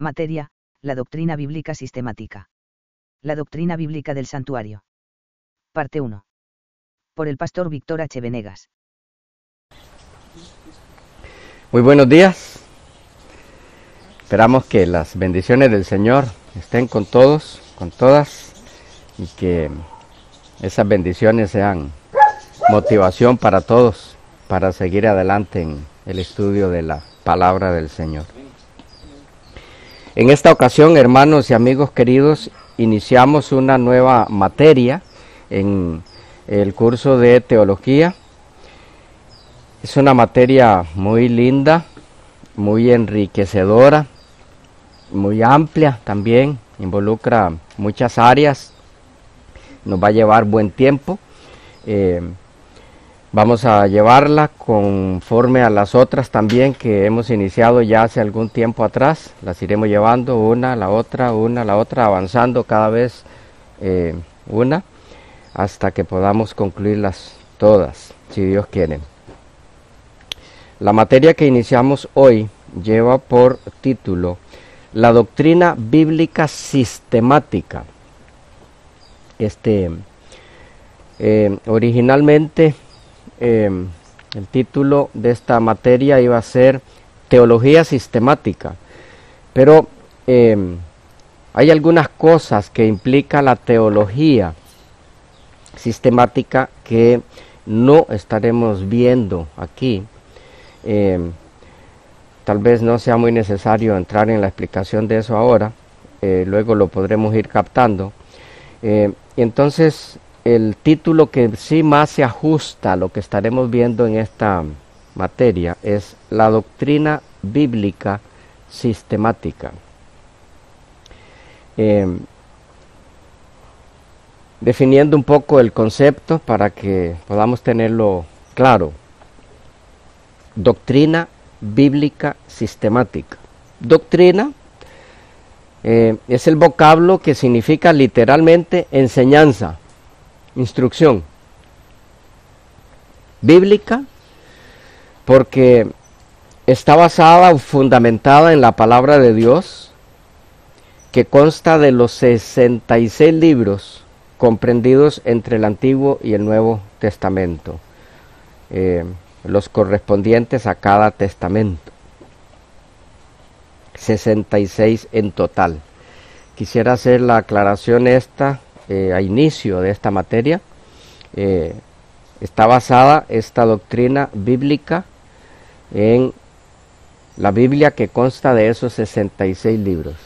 Materia, la doctrina bíblica sistemática. La doctrina bíblica del santuario. Parte 1. Por el pastor Víctor H. Venegas. Muy buenos días. Esperamos que las bendiciones del Señor estén con todos, con todas, y que esas bendiciones sean motivación para todos para seguir adelante en el estudio de la palabra del Señor. En esta ocasión, hermanos y amigos queridos, iniciamos una nueva materia en el curso de teología. Es una materia muy linda, muy enriquecedora, muy amplia también, involucra muchas áreas, nos va a llevar buen tiempo. Eh, Vamos a llevarla conforme a las otras también que hemos iniciado ya hace algún tiempo atrás. Las iremos llevando una, la otra, una, la otra, avanzando cada vez eh, una hasta que podamos concluirlas todas, si Dios quiere. La materia que iniciamos hoy lleva por título La doctrina bíblica sistemática. Este, eh, originalmente Em, el título de esta materia iba a ser Teología Sistemática, pero em, hay algunas cosas que implica la teología sistemática que no estaremos viendo aquí. Em, tal vez no sea muy necesario entrar en la explicación de eso ahora, eh, luego lo podremos ir captando. y entonces el título que sí más se ajusta a lo que estaremos viendo en esta materia es la doctrina bíblica sistemática. Em, definiendo un poco el concepto para que podamos tenerlo claro. Doctrina bíblica sistemática. Doctrina eh, es el vocablo que significa literalmente enseñanza instrucción bíblica porque está basada o fundamentada en la palabra de Dios que consta de los 66 libros comprendidos entre el Antiguo y el Nuevo Testamento, eh, los correspondientes a cada testamento. 66 en total. Quisiera hacer la aclaración esta eh, a inicio de esta materia, eh, está basada esta doctrina bíblica en la Biblia que consta de esos 66 libros.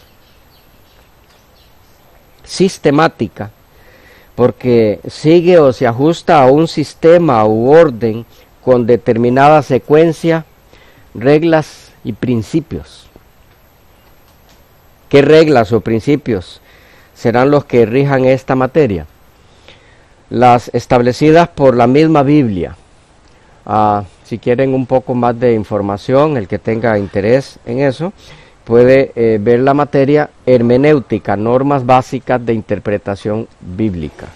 Sistemática, porque sigue o se ajusta a un sistema u orden con determinada secuencia, reglas y principios. ¿Qué reglas o principios? Serán los que rijan esta materia. Las establecidas por la misma Biblia. Ah, si quieren un poco más de información, el que tenga interés en eso, puede eh, ver la materia hermenéutica, normas básicas de interpretación bíblica.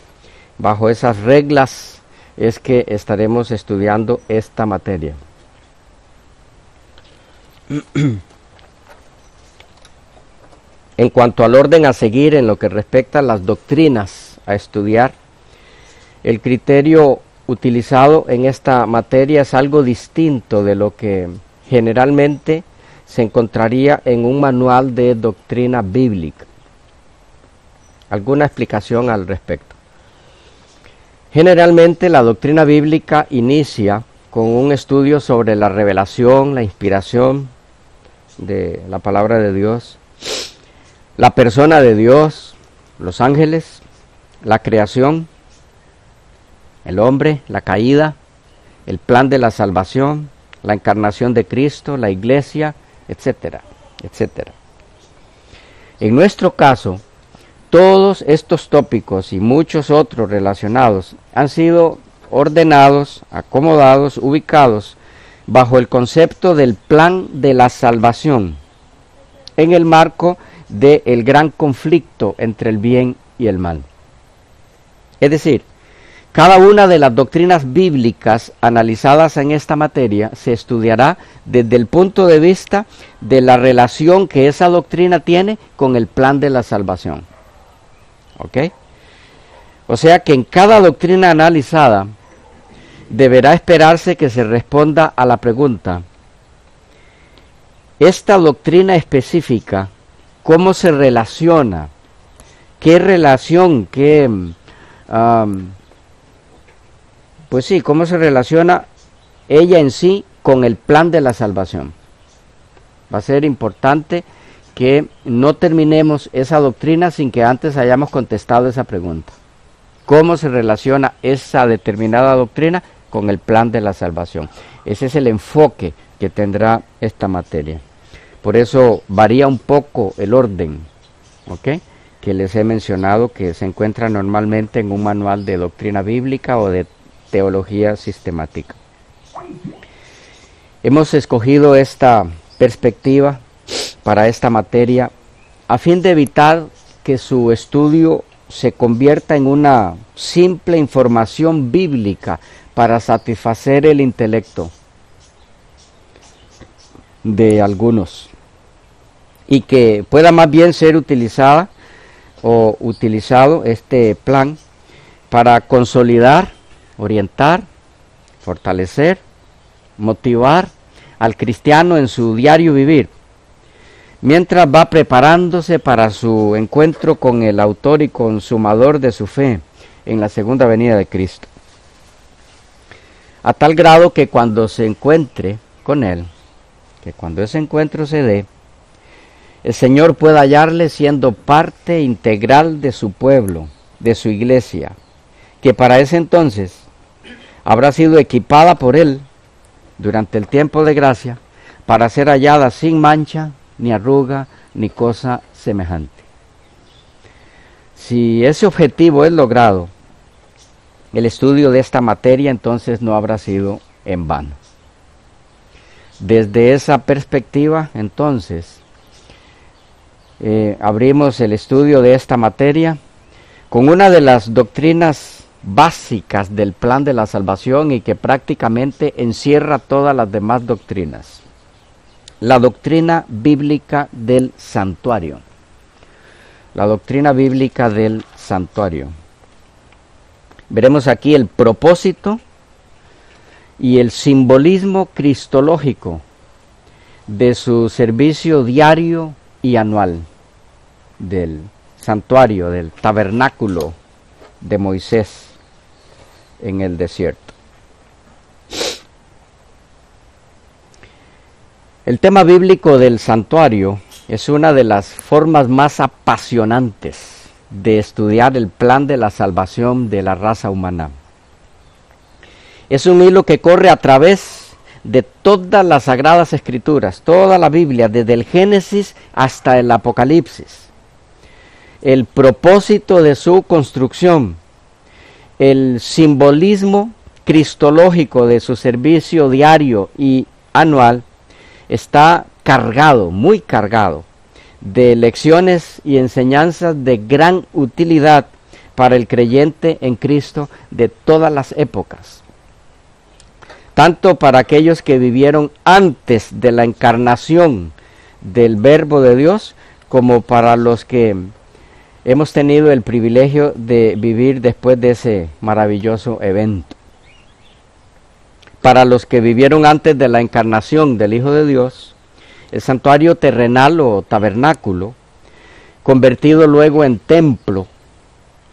Bajo esas reglas es que estaremos estudiando esta materia. En cuanto al orden a seguir en lo que respecta a las doctrinas a estudiar, el criterio utilizado en esta materia es algo distinto de lo que generalmente se encontraría en un manual de doctrina bíblica. ¿Alguna explicación al respecto? Generalmente la doctrina bíblica inicia con un estudio sobre la revelación, la inspiración de la palabra de Dios, la persona de Dios, los ángeles, la creación, el hombre, la caída, el plan de la salvación, la encarnación de Cristo, la iglesia, etcétera, etcétera. En nuestro caso, todos estos tópicos y muchos otros relacionados han sido ordenados, acomodados, ubicados bajo el concepto del plan de la salvación, en el marco del el gran conflicto entre el bien y el mal. Es decir, Cada una de las doctrinas bíblicas analizadas en esta materia se estudiará desde el punto de vista de la relación que esa doctrina tiene con el plan de la salvación. ¿Ok? O sea que en cada doctrina analizada deberá esperarse que se responda a la pregunta, esta doctrina específica, ¿cómo se relaciona? ¿Qué relación, qué... pues sí, ¿cómo se relaciona ella en sí con el plan de la salvación? Va a ser importante que no terminemos esa doctrina sin que antes hayamos contestado esa pregunta. ¿Cómo se relaciona esa determinada doctrina con el plan de la salvación? Ese es el enfoque que tendrá esta materia. Por eso varía un poco el orden, ¿ok? Que les he mencionado que se encuentra normalmente en un manual de doctrina bíblica o de teología sistemática. Hemos escogido esta perspectiva para esta materia a fin de evitar que su estudio se convierta en una simple información bíblica para satisfacer el intelecto de algunos y que pueda más bien ser utilizada o utilizado este plan para consolidar, orientar, fortalecer, motivar al cristiano en su diario vivir, mientras va preparándose para su encuentro con el autor y consumador de su fe en la segunda venida de Cristo. A tal grado que cuando se encuentre con Él, que cuando ese encuentro se dé, el Señor pueda hallarle siendo parte integral de su pueblo, de su iglesia, que para ese entonces habrá sido equipada por Él durante el tiempo de gracia para ser hallada sin mancha, ni arruga, ni cosa semejante. Si ese objetivo es logrado, el estudio de esta materia entonces no habrá sido en vano. Desde esa perspectiva, entonces, eh, abrimos el estudio de esta materia con una de las doctrinas básicas del plan de la salvación y que prácticamente encierra todas las demás doctrinas. La doctrina bíblica del santuario. La doctrina bíblica del santuario. Veremos aquí el propósito y el simbolismo cristológico de su servicio diario y anual del santuario, del tabernáculo de Moisés en el desierto. El tema bíblico del santuario es una de las formas más apasionantes de estudiar el plan de la salvación de la raza humana. Es un hilo que corre a través de todas las sagradas escrituras, toda la Biblia, desde el Génesis hasta el Apocalipsis. El propósito de su construcción, el simbolismo cristológico de su servicio diario y anual está cargado, muy cargado, de lecciones y enseñanzas de gran utilidad para el creyente en Cristo de todas las épocas tanto para aquellos que vivieron antes de la encarnación del verbo de Dios, como para los que hemos tenido el privilegio de vivir después de ese maravilloso evento. Para los que vivieron antes de la encarnación del Hijo de Dios, el santuario terrenal o tabernáculo, convertido luego en templo,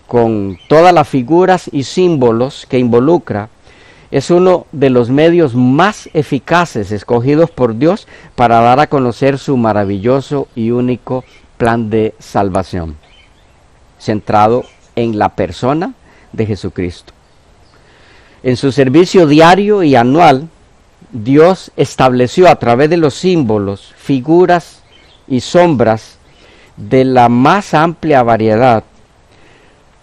con todas las figuras y símbolos que involucra, es uno de los medios más eficaces escogidos por Dios para dar a conocer su maravilloso y único plan de salvación, centrado en la persona de Jesucristo. En su servicio diario y anual, Dios estableció a través de los símbolos, figuras y sombras de la más amplia variedad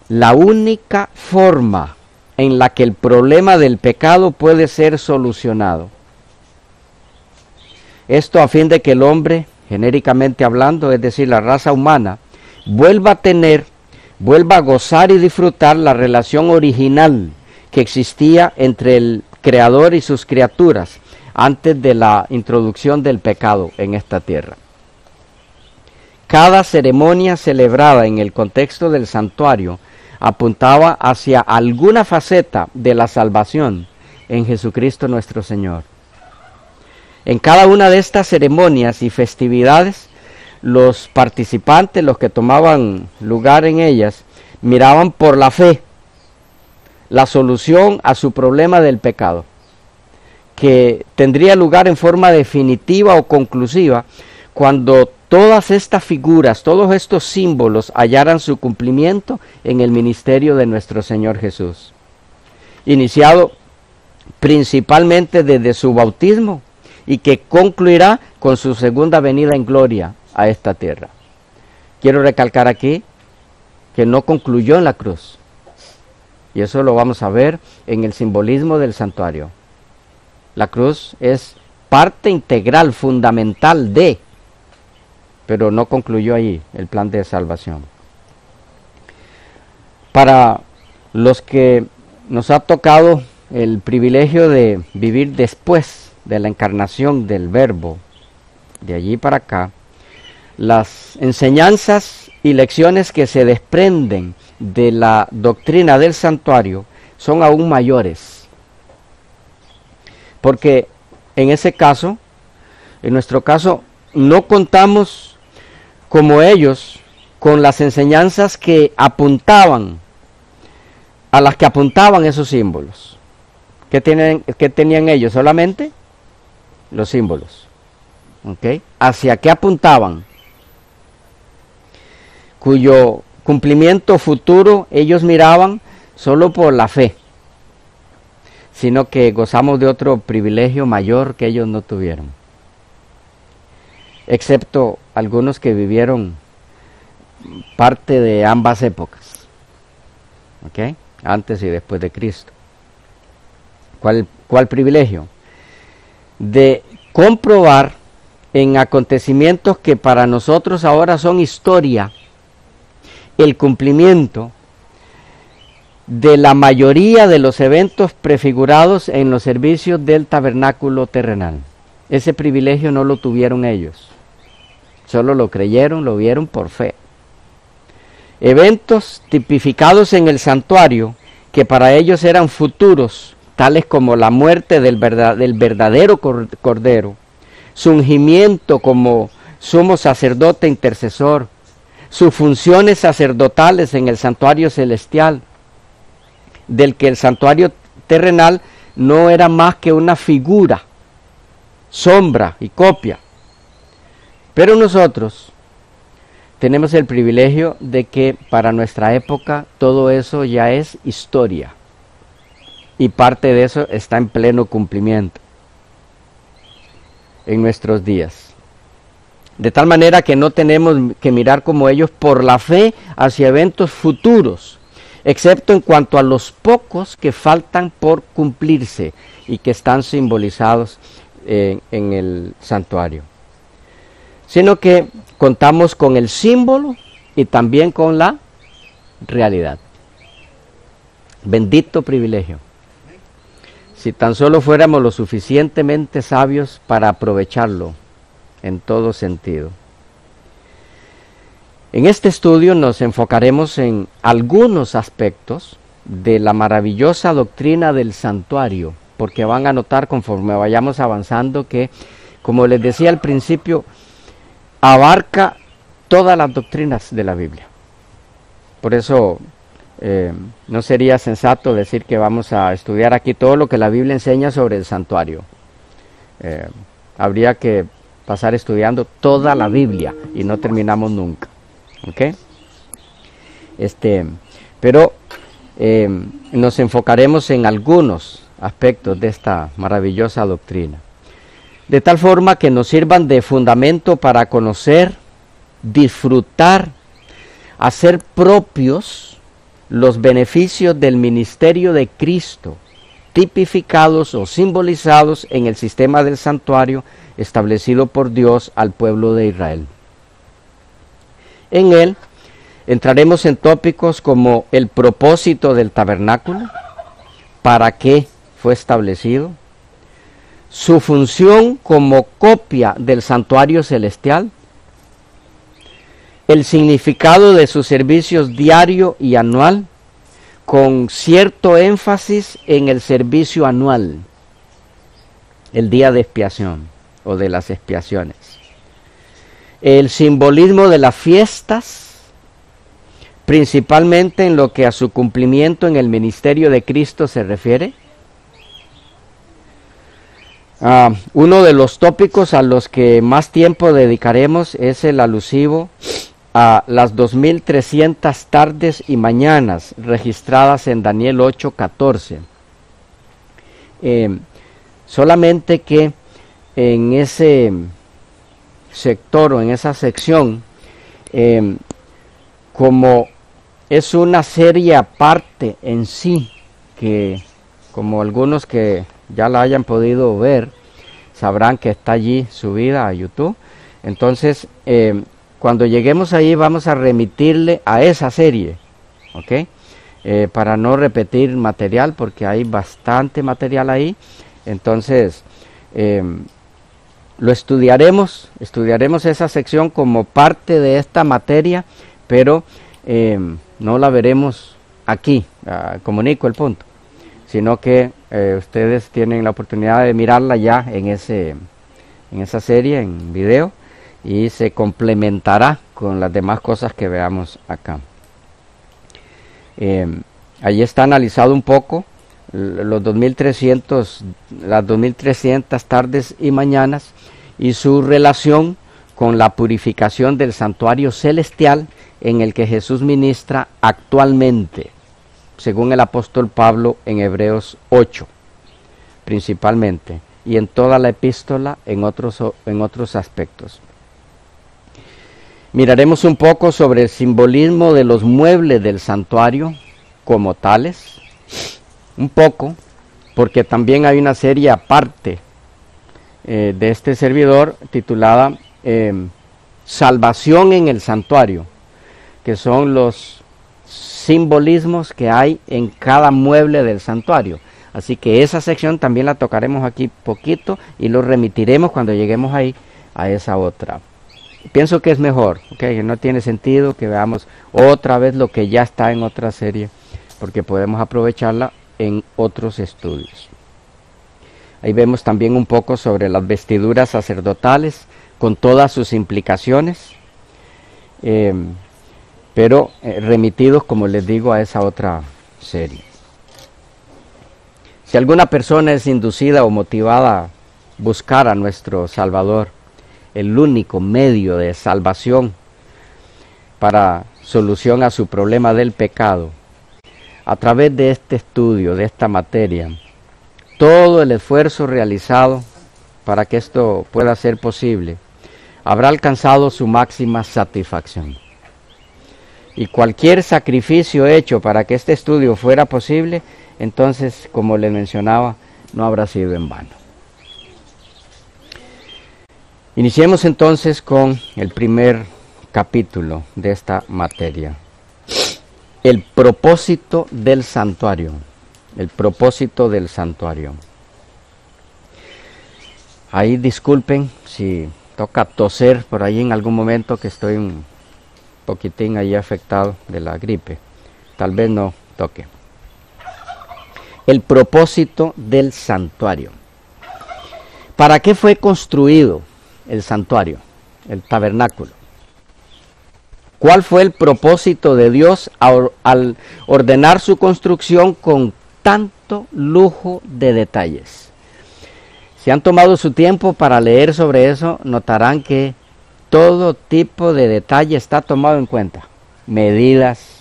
la única forma en la que el problema del pecado puede ser solucionado. Esto a fin de que el hombre, genéricamente hablando, es decir, la raza humana, vuelva a tener, vuelva a gozar y disfrutar la relación original que existía entre el Creador y sus criaturas antes de la introducción del pecado en esta tierra. Cada ceremonia celebrada en el contexto del santuario apuntaba hacia alguna faceta de la salvación en Jesucristo nuestro Señor. En cada una de estas ceremonias y festividades, los participantes, los que tomaban lugar en ellas, miraban por la fe la solución a su problema del pecado, que tendría lugar en forma definitiva o conclusiva cuando todas estas figuras, todos estos símbolos hallaran su cumplimiento en el ministerio de nuestro Señor Jesús, iniciado principalmente desde su bautismo y que concluirá con su segunda venida en gloria a esta tierra. Quiero recalcar aquí que no concluyó en la cruz. Y eso lo vamos a ver en el simbolismo del santuario. La cruz es parte integral, fundamental de, pero no concluyó ahí el plan de salvación. Para los que nos ha tocado el privilegio de vivir después de la encarnación del verbo, de allí para acá, las enseñanzas y lecciones que se desprenden de la doctrina del santuario son aún mayores. Porque en ese caso, en nuestro caso, no contamos como ellos con las enseñanzas que apuntaban, a las que apuntaban esos símbolos. ¿Qué, tienen, qué tenían ellos? Solamente los símbolos. ¿Hacia qué apuntaban? Cuyo cumplimiento futuro ellos miraban solo por la fe, sino que gozamos de otro privilegio mayor que ellos no tuvieron, excepto algunos que vivieron parte de ambas épocas, ¿ok? Antes y después de Cristo. ¿Cuál, cuál privilegio? De comprobar en acontecimientos que para nosotros ahora son historia, el cumplimiento de la mayoría de los eventos prefigurados en los servicios del tabernáculo terrenal. Ese privilegio no lo tuvieron ellos, solo lo creyeron, lo vieron por fe. Eventos tipificados en el santuario que para ellos eran futuros, tales como la muerte del, del verdadero cordero, su ungimiento como sumo sacerdote intercesor, sus funciones sacerdotales en el santuario celestial, del que el santuario terrenal no era más que una figura, sombra y copia. Pero nosotros tenemos el privilegio de que para nuestra época todo eso ya es historia y parte de eso está en pleno cumplimiento en nuestros días. De tal manera que no tenemos que mirar como ellos por la fe hacia eventos futuros, excepto en cuanto a los pocos que faltan por cumplirse y que están simbolizados en, en el santuario. Sino que contamos con el símbolo y también con la realidad. Bendito privilegio. Si tan solo fuéramos lo suficientemente sabios para aprovecharlo en todo sentido. En este estudio nos enfocaremos en algunos aspectos de la maravillosa doctrina del santuario, porque van a notar conforme vayamos avanzando que, como les decía al principio, abarca todas las doctrinas de la Biblia. Por eso eh, no sería sensato decir que vamos a estudiar aquí todo lo que la Biblia enseña sobre el santuario. Eh, habría que pasar estudiando toda la Biblia y no terminamos nunca. ¿Ok? Este, pero eh, nos enfocaremos en algunos aspectos de esta maravillosa doctrina. De tal forma que nos sirvan de fundamento para conocer, disfrutar, hacer propios los beneficios del ministerio de Cristo, tipificados o simbolizados en el sistema del santuario establecido por Dios al pueblo de Israel. En él entraremos en tópicos como el propósito del tabernáculo, para qué fue establecido, su función como copia del santuario celestial, el significado de sus servicios diario y anual, con cierto énfasis en el servicio anual, el día de expiación o de las expiaciones. El simbolismo de las fiestas, principalmente en lo que a su cumplimiento en el ministerio de Cristo se refiere, Ah, uno de los tópicos a los que más tiempo dedicaremos es el alusivo a las 2300 tardes y mañanas registradas en Daniel 8:14. Eh, solamente que en ese sector o en esa sección, eh, como es una serie aparte en sí, que como algunos que ya la hayan podido ver, sabrán que está allí subida a YouTube. Entonces, eh, cuando lleguemos ahí vamos a remitirle a esa serie, ¿ok? Eh, para no repetir material, porque hay bastante material ahí. Entonces, eh, lo estudiaremos, estudiaremos esa sección como parte de esta materia, pero no la veremos aquí, ah, comunico el punto sino que eh, ustedes tienen la oportunidad de mirarla ya en, ese, en esa serie, en video, y se complementará con las demás cosas que veamos acá. Eh, allí está analizado un poco los 2300, las 2300 tardes y mañanas y su relación con la purificación del santuario celestial en el que Jesús ministra actualmente según el apóstol Pablo en Hebreos 8, principalmente, y en toda la epístola en otros, en otros aspectos. Miraremos un poco sobre el simbolismo de los muebles del santuario como tales, un poco, porque también hay una serie aparte eh, de este servidor titulada eh, Salvación en el santuario, que son los simbolismos que hay en cada mueble del santuario. Así que esa sección también la tocaremos aquí poquito y lo remitiremos cuando lleguemos ahí a esa otra. Pienso que es mejor, que no tiene sentido que veamos otra vez lo que ya está en otra serie, porque podemos aprovecharla en otros estudios. Ahí vemos también un poco sobre las vestiduras sacerdotales, con todas sus implicaciones. Eh, pero eh, remitidos, como les digo, a esa otra serie. Si alguna persona es inducida o motivada a buscar a nuestro Salvador, el único medio de salvación para solución a su problema del pecado, a través de este estudio, de esta materia, todo el esfuerzo realizado para que esto pueda ser posible, habrá alcanzado su máxima satisfacción. Y cualquier sacrificio hecho para que este estudio fuera posible, entonces, como le mencionaba, no habrá sido en vano. Iniciemos entonces con el primer capítulo de esta materia. El propósito del santuario. El propósito del santuario. Ahí disculpen si toca toser por ahí en algún momento que estoy un poquitín ahí afectado de la gripe. Tal vez no toque. El propósito del santuario. ¿Para qué fue construido el santuario, el tabernáculo? ¿Cuál fue el propósito de Dios al ordenar su construcción con tanto lujo de detalles? Si han tomado su tiempo para leer sobre eso, notarán que todo tipo de detalle está tomado en cuenta. Medidas,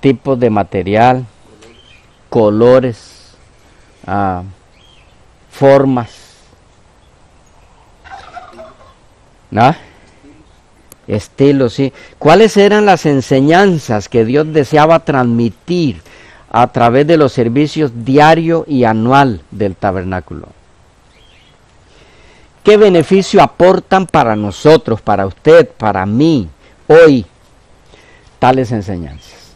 tipos de material, colores, ah, formas. ¿No? Estilos, sí. ¿Cuáles eran las enseñanzas que Dios deseaba transmitir a través de los servicios diario y anual del tabernáculo? ¿Qué beneficio aportan para nosotros, para usted, para mí, hoy, tales enseñanzas?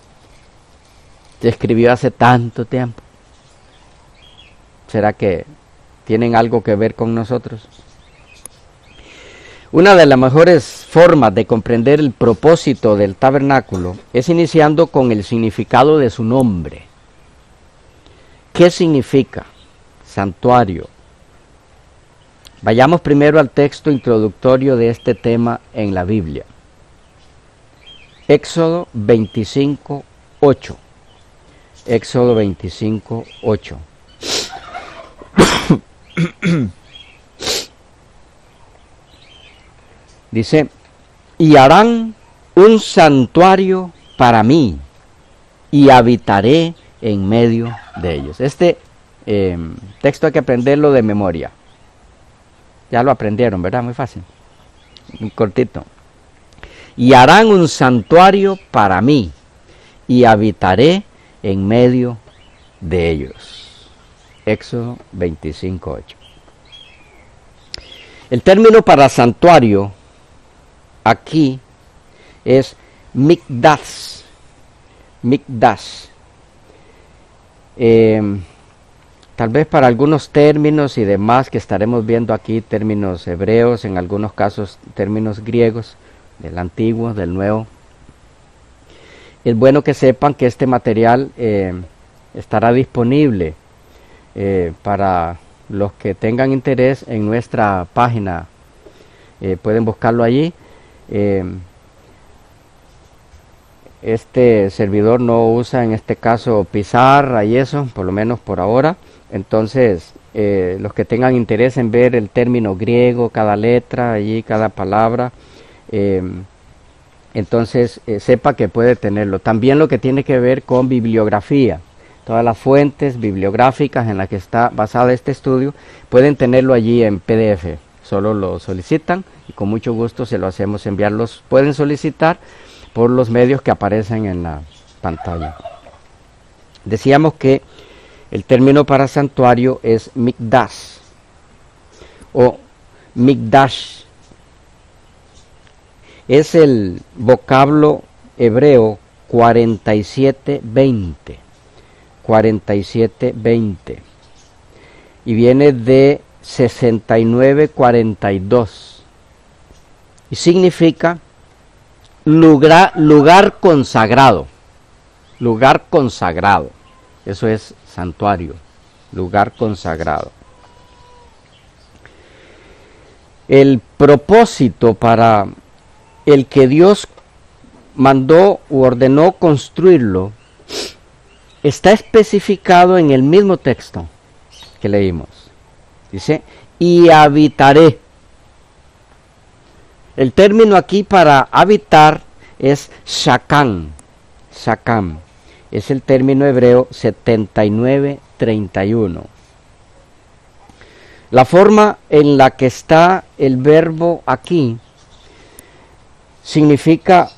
Se escribió hace tanto tiempo. ¿Será que tienen algo que ver con nosotros? Una de las mejores formas de comprender el propósito del tabernáculo es iniciando con el significado de su nombre. ¿Qué significa santuario? Vayamos primero al texto introductorio de este tema en la Biblia. Éxodo 25, 8. Éxodo 25, 8. Dice, y harán un santuario para mí y habitaré en medio de ellos. Este eh, texto hay que aprenderlo de memoria. Ya lo aprendieron, ¿verdad? Muy fácil. Cortito. Y harán un santuario para mí y habitaré en medio de ellos. Éxodo 25.8. El término para santuario aquí es mikdash. Mikdash. Em, tal vez para algunos términos y demás que estaremos viendo aquí, términos hebreos, en algunos casos términos griegos, del antiguo, del nuevo. Es bueno que sepan que este material em, estará disponible eh, para los que tengan interés en nuestra página. Eh, pueden buscarlo allí eh, este servidor no usa en este caso pizarra y eso, por lo menos por ahora. Entonces, eh, los que tengan interés en ver el término griego, cada letra, allí, cada palabra, eh, entonces sepa que puede tenerlo. También lo que tiene que ver con bibliografía. Todas las fuentes bibliográficas en las que está basada este estudio pueden tenerlo allí en PDF. Solo lo solicitan y con mucho gusto se lo hacemos enviarlos. Pueden solicitar por los medios que aparecen en la pantalla. Decíamos que el término para santuario es mikdash o mikdash. Es el vocablo hebreo 4720. 4720. Y viene de 6942 y significa lugar, lugar consagrado, lugar consagrado, eso es santuario, lugar consagrado. El propósito para el que Dios mandó u ordenó construirlo está especificado en el mismo texto que leímos. Dice, y habitaré. El término aquí para habitar es shakam. Shakam. Es el término hebreo 7931. La forma en la que está el verbo aquí significa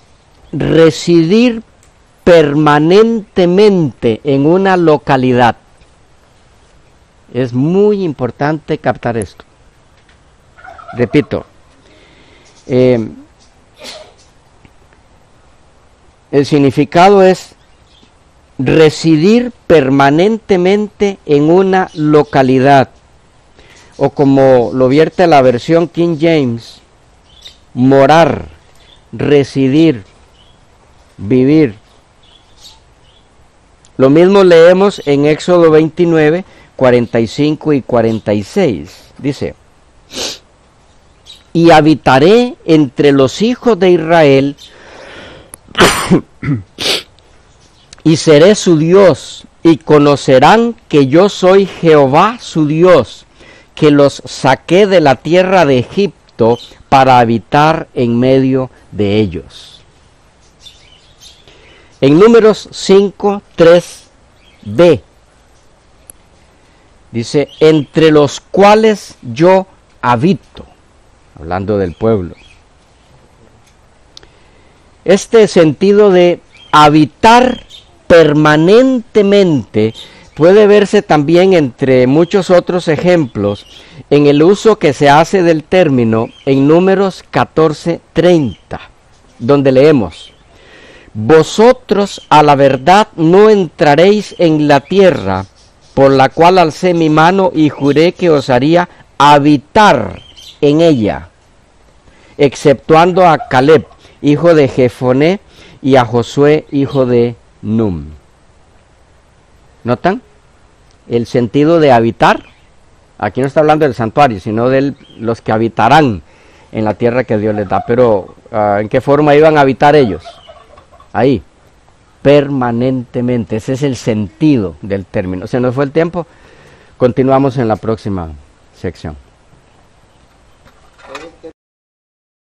residir permanentemente en una localidad. Es muy importante captar esto. Repito, eh, el significado es residir permanentemente en una localidad, o como lo vierte la versión King James, morar, residir, vivir. Lo mismo leemos en Éxodo 29, 45 y 46. Dice, y habitaré entre los hijos de Israel y seré su Dios y conocerán que yo soy Jehová su Dios, que los saqué de la tierra de Egipto para habitar en medio de ellos. En números 5, 3b Dice, entre los cuales yo habito, hablando del pueblo. Este sentido de habitar permanentemente puede verse también entre muchos otros ejemplos en el uso que se hace del término en números 14:30, donde leemos, Vosotros a la verdad no entraréis en la tierra por la cual alcé mi mano y juré que os haría habitar en ella, exceptuando a Caleb, hijo de Jefoné, y a Josué, hijo de Num. ¿Notan? El sentido de habitar. Aquí no está hablando del santuario, sino de los que habitarán en la tierra que Dios les da. Pero, uh, ¿en qué forma iban a habitar ellos? Ahí, permanentemente. Ese es el sentido del término. Se nos fue el tiempo. Continuamos en la próxima sección.